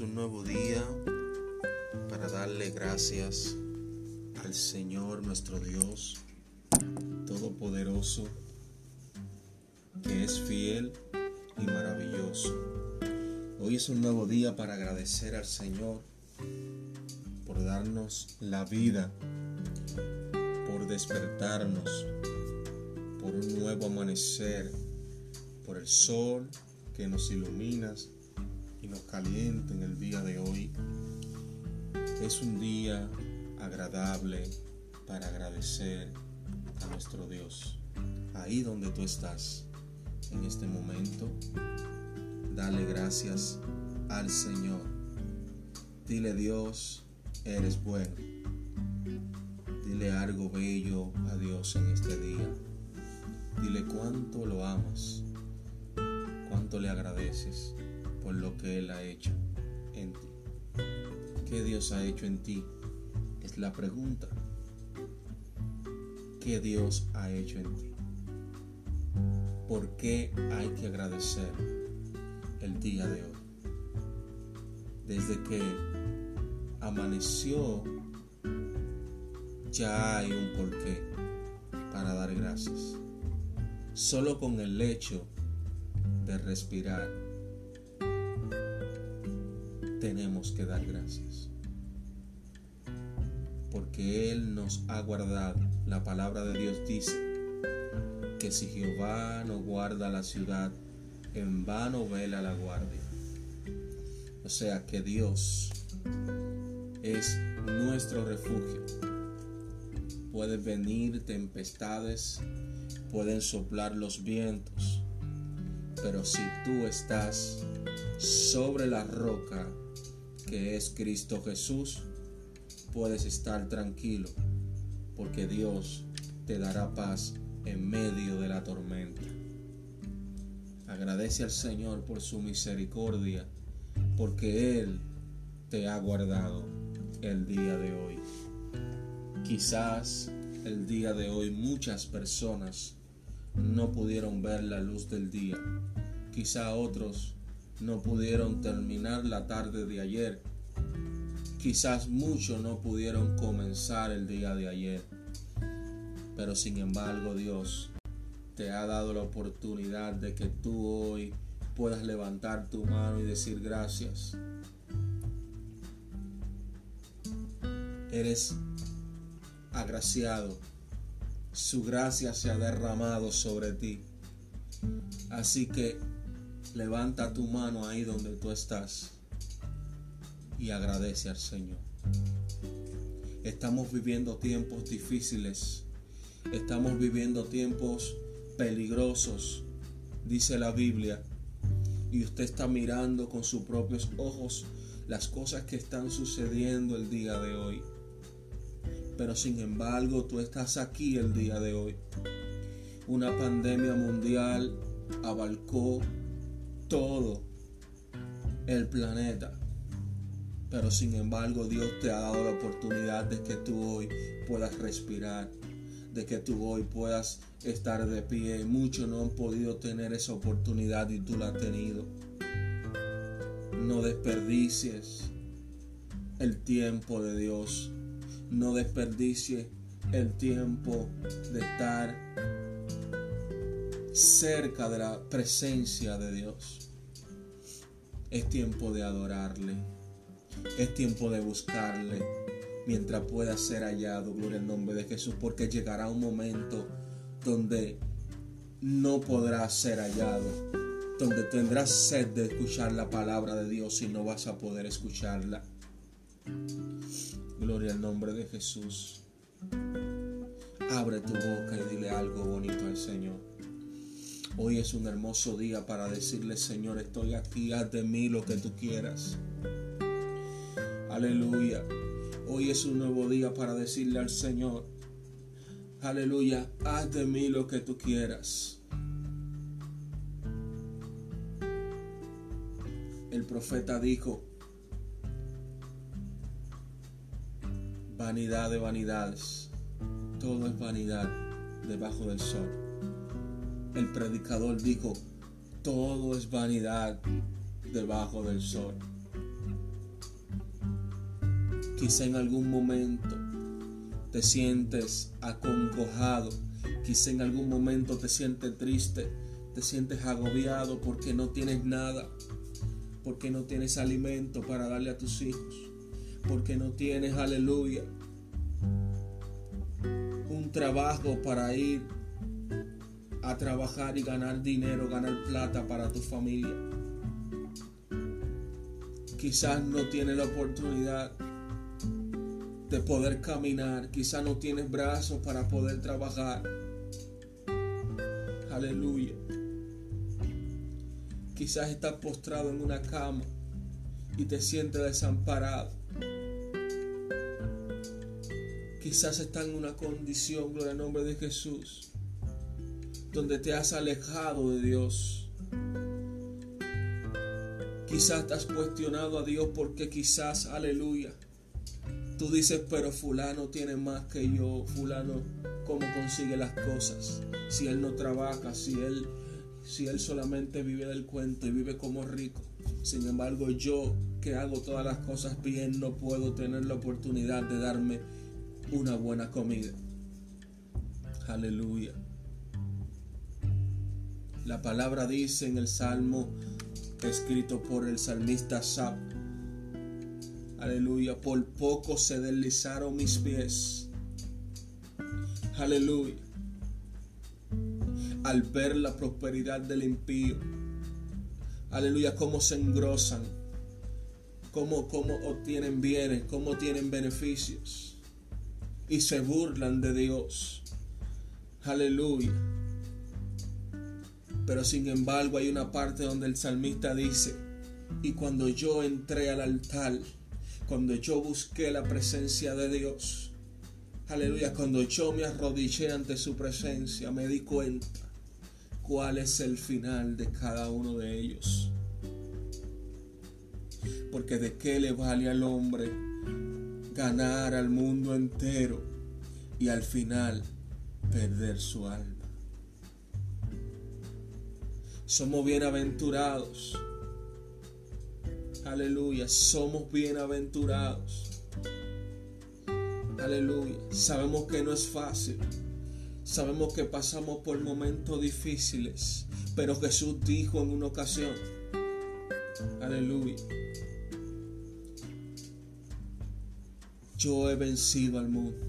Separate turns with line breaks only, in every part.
un nuevo día para darle gracias al Señor nuestro Dios Todopoderoso, que es fiel y maravilloso. Hoy es un nuevo día para agradecer al Señor por darnos la vida, por despertarnos, por un nuevo amanecer, por el sol que nos ilumina nos calienta en el día de hoy. Es un día agradable para agradecer a nuestro Dios. Ahí donde tú estás en este momento, dale gracias al Señor. Dile Dios, eres bueno. Dile algo bello a Dios en este día. Dile cuánto lo amas, cuánto le agradeces por lo que Él ha hecho en ti. ¿Qué Dios ha hecho en ti? Es la pregunta. ¿Qué Dios ha hecho en ti? ¿Por qué hay que agradecer el día de hoy? Desde que amaneció, ya hay un porqué para dar gracias. Solo con el hecho de respirar tenemos que dar gracias. Porque Él nos ha guardado. La palabra de Dios dice que si Jehová no guarda la ciudad, en vano vela la guardia. O sea que Dios es nuestro refugio. Pueden venir tempestades, pueden soplar los vientos, pero si tú estás sobre la roca que es Cristo Jesús, puedes estar tranquilo, porque Dios te dará paz en medio de la tormenta. Agradece al Señor por su misericordia, porque Él te ha guardado el día de hoy. Quizás el día de hoy muchas personas no pudieron ver la luz del día. Quizá otros no pudieron terminar la tarde de ayer. Quizás muchos no pudieron comenzar el día de ayer. Pero sin embargo Dios te ha dado la oportunidad de que tú hoy puedas levantar tu mano y decir gracias. Eres agraciado. Su gracia se ha derramado sobre ti. Así que Levanta tu mano ahí donde tú estás y agradece al Señor. Estamos viviendo tiempos difíciles. Estamos viviendo tiempos peligrosos, dice la Biblia. Y usted está mirando con sus propios ojos las cosas que están sucediendo el día de hoy. Pero sin embargo, tú estás aquí el día de hoy. Una pandemia mundial abarcó todo el planeta. Pero sin embargo Dios te ha dado la oportunidad de que tú hoy puedas respirar, de que tú hoy puedas estar de pie. Muchos no han podido tener esa oportunidad y tú la has tenido. No desperdicies el tiempo de Dios. No desperdicies el tiempo de estar cerca de la presencia de Dios. Es tiempo de adorarle. Es tiempo de buscarle mientras pueda ser hallado. Gloria al nombre de Jesús. Porque llegará un momento donde no podrá ser hallado. Donde tendrás sed de escuchar la palabra de Dios y no vas a poder escucharla. Gloria al nombre de Jesús. Abre tu boca y dile algo bonito al Señor. Hoy es un hermoso día para decirle, Señor, estoy aquí, haz de mí lo que tú quieras. Aleluya. Hoy es un nuevo día para decirle al Señor, aleluya, haz de mí lo que tú quieras. El profeta dijo, vanidad de vanidades, todo es vanidad debajo del sol el predicador dijo, todo es vanidad debajo del sol. Quizá en algún momento te sientes aconcojado, quizá en algún momento te sientes triste, te sientes agobiado porque no tienes nada, porque no tienes alimento para darle a tus hijos, porque no tienes, aleluya, un trabajo para ir a trabajar y ganar dinero, ganar plata para tu familia. Quizás no tienes la oportunidad de poder caminar. Quizás no tienes brazos para poder trabajar. Aleluya. Quizás estás postrado en una cama y te sientes desamparado. Quizás estás en una condición, gloria al nombre de Jesús, donde te has alejado de Dios. Quizás te has cuestionado a Dios porque quizás, aleluya, Tú dices, pero fulano tiene más que yo, fulano, ¿cómo consigue las cosas? Si él no trabaja, si él, si él solamente vive del cuento y vive como rico. Sin embargo, yo que hago todas las cosas bien, no puedo tener la oportunidad de darme una buena comida. Aleluya. La palabra dice en el Salmo escrito por el salmista Sab Aleluya. Por poco se deslizaron mis pies. Aleluya. Al ver la prosperidad del impío. Aleluya. Cómo se engrosan. Cómo, cómo obtienen bienes. Cómo tienen beneficios. Y se burlan de Dios. Aleluya. Pero sin embargo hay una parte donde el salmista dice, y cuando yo entré al altar, cuando yo busqué la presencia de Dios, aleluya, cuando yo me arrodillé ante su presencia, me di cuenta cuál es el final de cada uno de ellos. Porque de qué le vale al hombre ganar al mundo entero y al final perder su alma. Somos bienaventurados Aleluya, somos bienaventurados. Aleluya, sabemos que no es fácil. Sabemos que pasamos por momentos difíciles, pero Jesús dijo en una ocasión, aleluya, yo he vencido al mundo.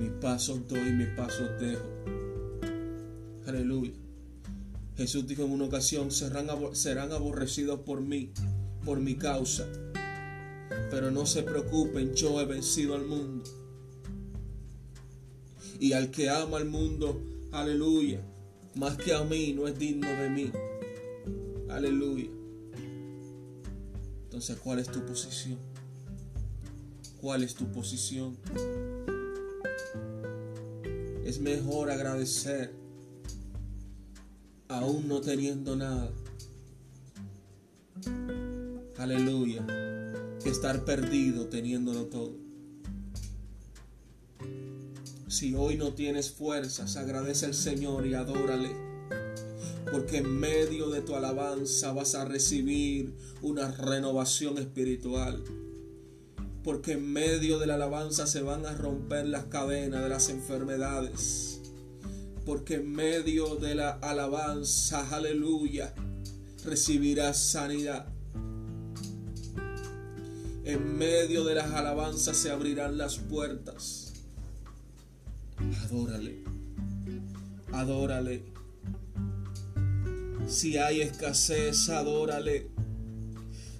Mi paso doy, mi paso dejo. Aleluya. Jesús dijo en una ocasión, serán, aborrecidos por mí, por mi causa. Pero no se preocupen, yo he vencido al mundo. Y al que ama al mundo, aleluya, más que a mí, no es digno de mí. Aleluya. Entonces, ¿cuál es tu posición? ¿Cuál es tu posición? Es mejor agradecer aún no teniendo nada. Aleluya. Que estar perdido teniéndolo todo. Si hoy no tienes fuerzas, agradece al Señor y adórale. Porque en medio de tu alabanza vas a recibir una renovación espiritual. Porque en medio de la alabanza se van a romper las cadenas de las enfermedades porque en medio de la alabanza, aleluya, recibirás sanidad. En medio de las alabanzas se abrirán las puertas. Adórale, adórale. Si hay escasez, adórale.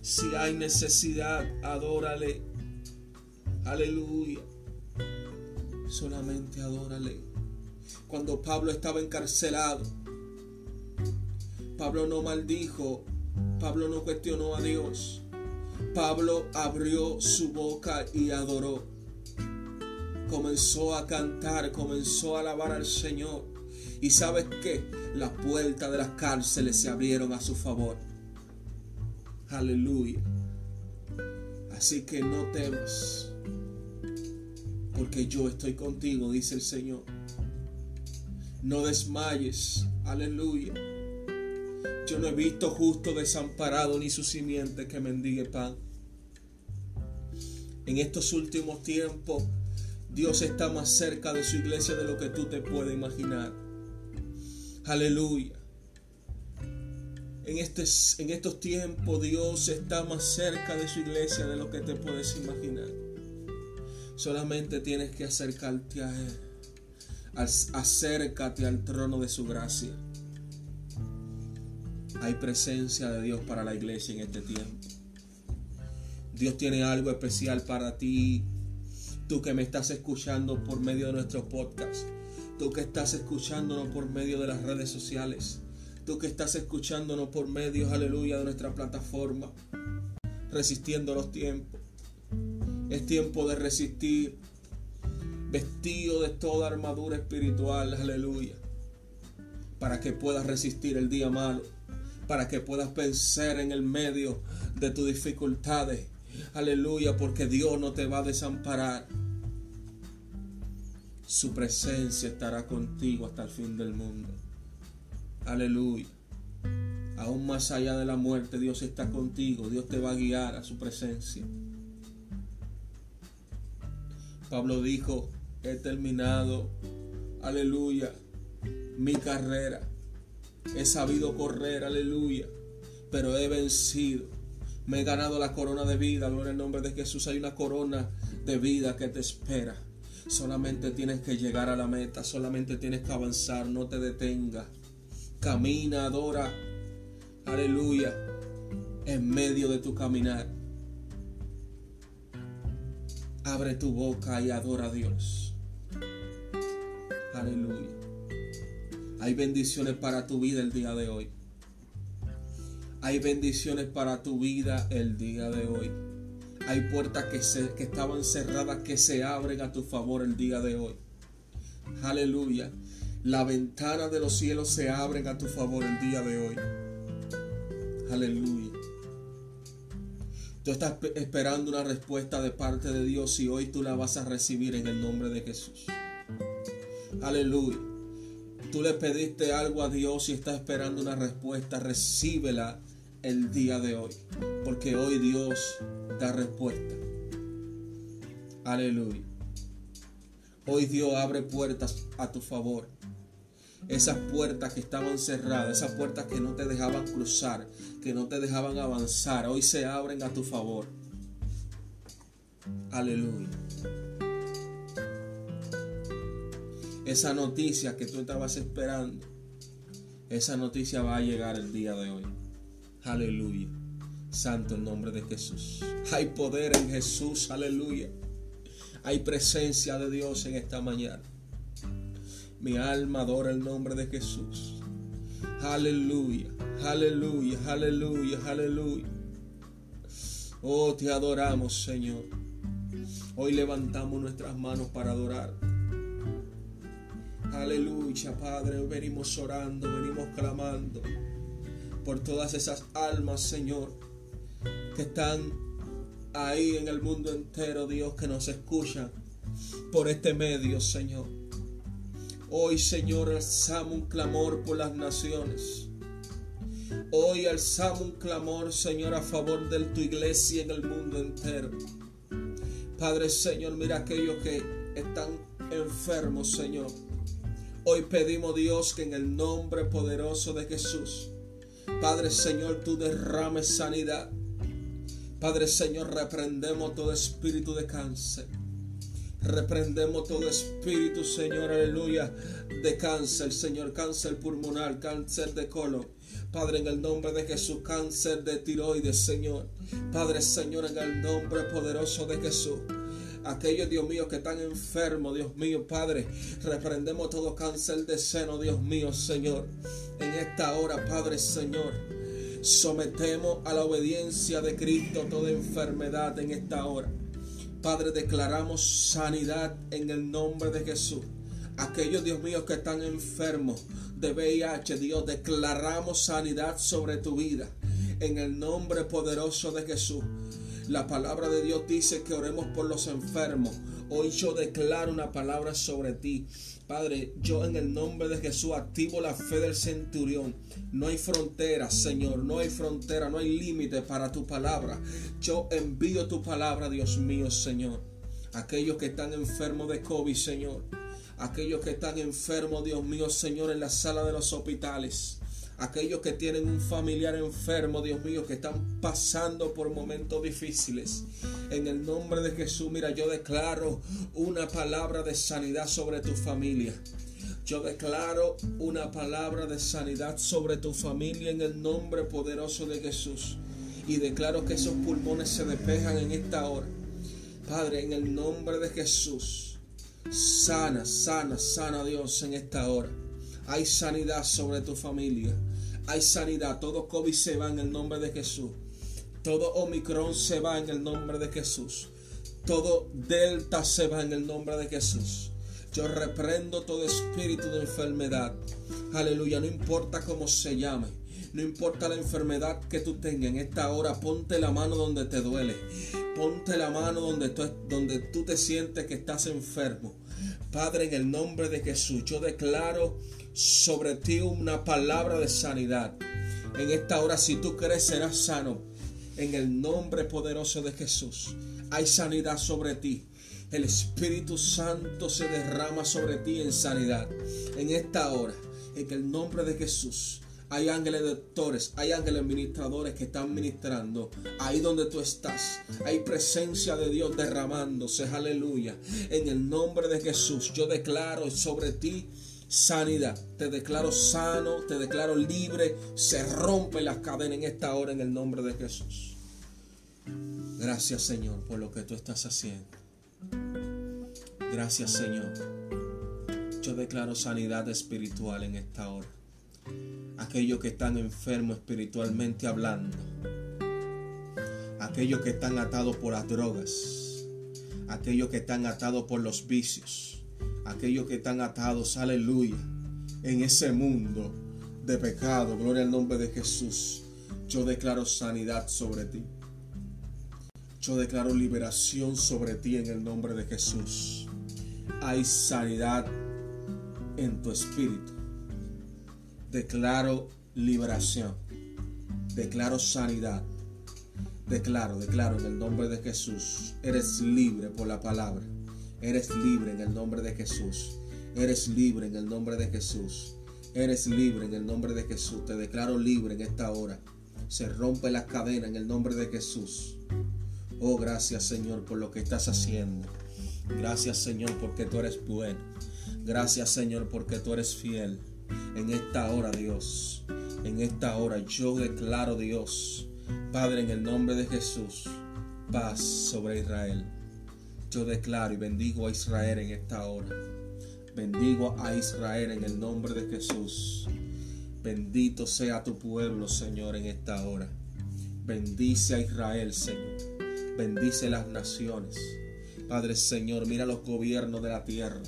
Si hay necesidad, adórale. Aleluya. Solamente adórale cuando Pablo estaba encarcelado. Pablo no maldijo, Pablo no cuestionó a Dios. Pablo abrió su boca y adoró. Comenzó a cantar, comenzó a alabar al Señor. Y sabes qué? Las puertas de las cárceles se abrieron a su favor. Aleluya. Así que no temas, porque yo estoy contigo, dice el Señor. No desmayes. Aleluya. Yo no he visto justo desamparado ni su simiente que mendigue pan. En estos últimos tiempos, Dios está más cerca de su iglesia de lo que tú te puedes imaginar. Aleluya. En, este, en estos tiempos Dios está más cerca de su iglesia de lo que te puedes imaginar. Solamente tienes que acercarte a Él. Acércate al trono de su gracia. Hay presencia de Dios para la iglesia en este tiempo. Dios tiene algo especial para ti. Tú que me estás escuchando por medio de nuestro podcast. Tú que estás escuchándonos por medio de las redes sociales. Tú que estás escuchándonos por medio, aleluya, de nuestra plataforma. Resistiendo los tiempos. Es tiempo de resistir vestido de toda armadura espiritual, aleluya, para que puedas resistir el día malo, para que puedas vencer en el medio de tus dificultades, aleluya, porque Dios no te va a desamparar. Su presencia estará contigo hasta el fin del mundo. Aleluya. Aún más allá de la muerte, Dios está contigo. Dios te va a guiar a su presencia. Pablo dijo, he terminado, aleluya, mi carrera. He sabido correr, aleluya, pero he vencido. Me he ganado la corona de vida, gloria al nombre de Jesús. Hay una corona de vida que te espera. Solamente tienes que llegar a la meta, solamente tienes que avanzar, no te detengas. Camina, adora, aleluya, en medio de tu caminar. Abre tu boca y adora a Dios. Aleluya. Hay bendiciones para tu vida el día de hoy. Hay bendiciones para tu vida el día de hoy. Hay puertas que, se, que estaban cerradas que se abren a tu favor el día de hoy. Aleluya. La ventana de los cielos se abren a tu favor el día de hoy. Aleluya. Tú estás esperando una respuesta de parte de Dios y hoy tú la vas a recibir en el nombre de Jesús. Aleluya. Tú le pediste algo a Dios y estás esperando una respuesta. Recíbela el día de hoy. Porque hoy Dios da respuesta. Aleluya. Hoy Dios abre puertas a tu favor. Esas puertas que estaban cerradas, esas puertas que no te dejaban cruzar, que no te dejaban avanzar, hoy se abren a tu favor. Aleluya. Esa noticia que tú estabas esperando, esa noticia va a llegar el día de hoy. Aleluya. Santo el nombre de Jesús. Hay poder en Jesús. Aleluya. Hay presencia de Dios en esta mañana. Mi alma adora el nombre de Jesús. Aleluya. Aleluya. Aleluya. Aleluya. Oh, te adoramos, Señor. Hoy levantamos nuestras manos para adorar. Aleluya, Padre. venimos orando, venimos clamando por todas esas almas, Señor, que están ahí en el mundo entero, Dios, que nos escuchan por este medio, Señor. Hoy, Señor, alzamos un clamor por las naciones. Hoy alzamos un clamor, Señor, a favor de tu iglesia en el mundo entero. Padre, Señor, mira aquellos que están enfermos, Señor. Hoy pedimos Dios que en el nombre poderoso de Jesús, Padre Señor, tú derrames sanidad. Padre Señor, reprendemos todo espíritu de cáncer. Reprendemos todo espíritu, Señor, aleluya, de cáncer, Señor, cáncer pulmonar, cáncer de colon. Padre, en el nombre de Jesús, cáncer de tiroides, Señor. Padre, Señor, en el nombre poderoso de Jesús aquellos, Dios mío, que están enfermos, Dios mío, Padre. Reprendemos todo cáncer de seno, Dios mío, Señor. En esta hora, Padre, Señor. Sometemos a la obediencia de Cristo toda enfermedad en esta hora. Padre, declaramos sanidad en el nombre de Jesús. Aquellos, Dios mío, que están enfermos de VIH, Dios, declaramos sanidad sobre tu vida. En el nombre poderoso de Jesús. La palabra de Dios dice que oremos por los enfermos, Hoy yo declaro una palabra sobre ti. Padre, yo en el nombre de Jesús activo la fe del centurión. No hay frontera, Señor, no hay frontera, no hay límite para tu palabra. Yo envío tu palabra, Dios mío, Señor. Aquellos que están enfermos de COVID, Señor. Aquellos que están enfermos, Dios mío, Señor, en la sala de los hospitales aquellos que tienen un familiar enfermo, Dios mío, que están pasando por momentos difíciles. En el nombre de Jesús, mira, yo declaro una palabra de sanidad sobre tu familia. Yo declaro una palabra de sanidad sobre tu familia en el nombre poderoso de Jesús. Y declaro que esos pulmones se despejan en esta hora. Padre, en el nombre de Jesús, sana, sana, sana Dios en esta hora. Hay sanidad sobre tu familia. Hay sanidad. Todo COVID se va en el nombre de Jesús. Todo Omicron se va en el nombre de Jesús. Todo Delta se va en el nombre de Jesús. Yo reprendo todo espíritu de enfermedad. Aleluya. No importa cómo se llame. No importa la enfermedad que tú tengas en esta hora, ponte la mano donde te duele. Ponte la mano donde tú, donde tú te sientes que estás enfermo. Padre, en el nombre de Jesús, yo declaro sobre ti una palabra de sanidad. En esta hora, si tú crees, serás sano. En el nombre poderoso de Jesús, hay sanidad sobre ti. El Espíritu Santo se derrama sobre ti en sanidad. En esta hora, en el nombre de Jesús, hay ángeles doctores, hay ángeles ministradores que están ministrando ahí donde tú estás. Hay presencia de Dios derramándose, aleluya. En el nombre de Jesús, yo declaro sobre ti sanidad. Te declaro sano, te declaro libre. Se rompe las cadenas en esta hora en el nombre de Jesús. Gracias Señor por lo que tú estás haciendo. Gracias Señor. Yo declaro sanidad espiritual en esta hora. Aquellos que están enfermos espiritualmente hablando. Aquellos que están atados por las drogas. Aquellos que están atados por los vicios aquellos que están atados, aleluya, en ese mundo de pecado, gloria al nombre de Jesús. Yo declaro sanidad sobre ti. Yo declaro liberación sobre ti en el nombre de Jesús. Hay sanidad en tu espíritu. Declaro liberación. Declaro sanidad. Declaro, declaro en el nombre de Jesús. Eres libre por la palabra. Eres libre en el nombre de Jesús. Eres libre en el nombre de Jesús. Eres libre en el nombre de Jesús. Te declaro libre en esta hora. Se rompe la cadena en el nombre de Jesús. Oh, gracias Señor por lo que estás haciendo. Gracias Señor porque tú eres bueno. Gracias Señor porque tú eres fiel. En esta hora Dios. En esta hora yo declaro Dios. Padre en el nombre de Jesús. Paz sobre Israel. Yo declaro y bendigo a Israel en esta hora. Bendigo a Israel en el nombre de Jesús. Bendito sea tu pueblo, Señor, en esta hora. Bendice a Israel, Señor. Bendice las naciones. Padre Señor, mira los gobiernos de la tierra.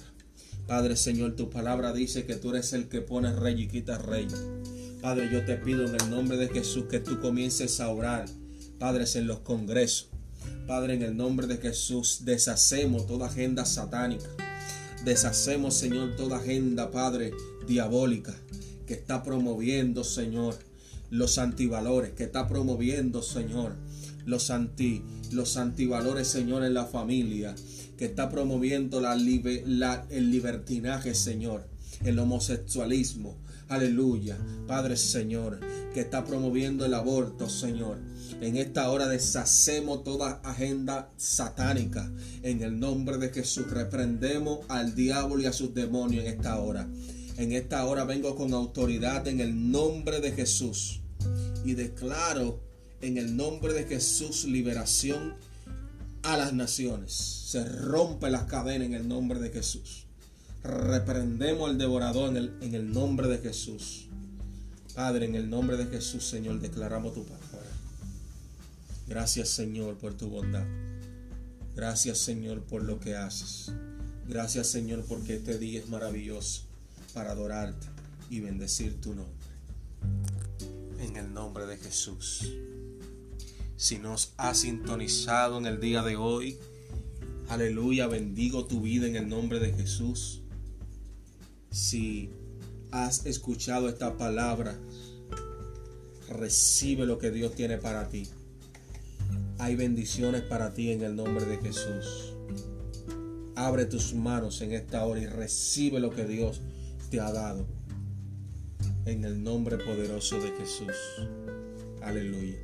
Padre Señor, tu palabra dice que tú eres el que pone rey y quita rey. Padre, yo te pido en el nombre de Jesús que tú comiences a orar, padres, en los congresos. Padre, en el nombre de Jesús, deshacemos toda agenda satánica. Deshacemos, Señor, toda agenda, Padre, diabólica que está promoviendo, Señor, los antivalores, que está promoviendo, Señor, los anti los antivalores, Señor, en la familia, que está promoviendo la, el libertinaje, Señor, el homosexualismo. Aleluya. Padre Señor, que está promoviendo el aborto, Señor en esta hora deshacemos toda agenda satánica. En el nombre de Jesús reprendemos al diablo y a sus demonios en esta hora. En esta hora vengo con autoridad en el nombre de Jesús. Y declaro en el nombre de Jesús liberación a las naciones. Se rompe las cadenas en el nombre de Jesús. Reprendemos al devorador en el, en el nombre de Jesús. Padre, en el nombre de Jesús, Señor, declaramos tu palabra. Gracias Señor por tu bondad. Gracias Señor por lo que haces. Gracias Señor porque este día es maravilloso para adorarte y bendecir tu nombre. En el nombre de Jesús. Si nos has sintonizado en el día de hoy, Aleluya, bendigo tu vida en el nombre de Jesús. Si has escuchado esta palabra, recibe lo que Dios tiene para ti. Hay bendiciones para ti en el nombre de Jesús. Abre tus manos en esta hora y recibe lo que Dios te ha dado. En el nombre poderoso de Jesús. Aleluya.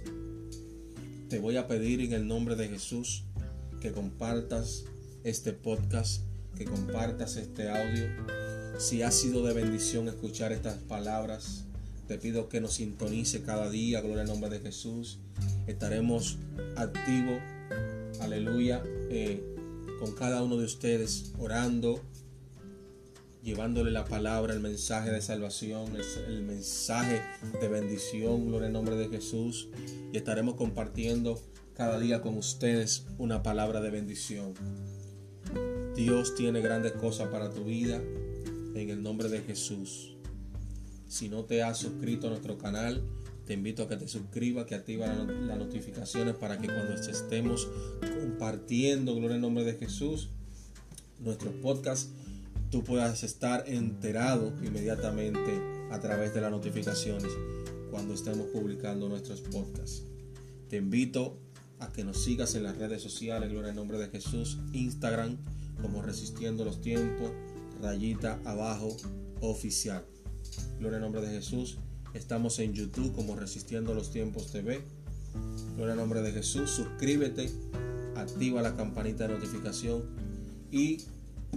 Te voy a pedir en el nombre de Jesús que compartas este podcast, que compartas este audio. Si ha sido de bendición escuchar estas palabras, te pido que nos sintonice cada día, gloria al nombre de Jesús. Estaremos activos, aleluya, eh, con cada uno de ustedes, orando, llevándole la palabra, el mensaje de salvación, el, mensaje de bendición, gloria al nombre de Jesús. Y estaremos compartiendo cada día con ustedes una palabra de bendición. Dios tiene grandes cosas para tu vida en el nombre de Jesús. Si no te has suscrito a nuestro canal, te invito a que te suscribas, que activa las notificaciones para que cuando estemos compartiendo, gloria en nombre de Jesús, nuestro podcast, tú puedas estar enterado inmediatamente a través de las notificaciones cuando estemos publicando nuestros podcasts. Te invito a que nos sigas en las redes sociales, gloria en nombre de Jesús, Instagram como Resistiendo los Tiempos, rayita abajo oficial. Gloria al nombre de Jesús. Estamos en YouTube como Resistiendo los Tiempos TV. Gloria al nombre de Jesús. Suscríbete, activa la campanita de notificación y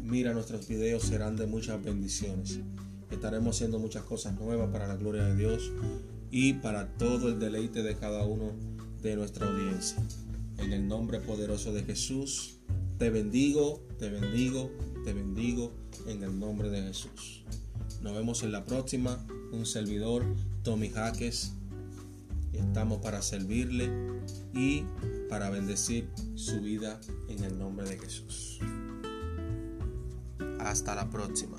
mira nuestros videos, serán de muchas bendiciones. Estaremos haciendo muchas cosas nuevas para la gloria de Dios y para todo el deleite de cada uno de nuestra audiencia. En el nombre poderoso de Jesús, te bendigo, te bendigo, te bendigo en el nombre de Jesús. Nos vemos en la próxima. Un servidor, Tommy Jaques. Estamos para servirle y para bendecir su vida en el nombre de Jesús. Hasta la próxima.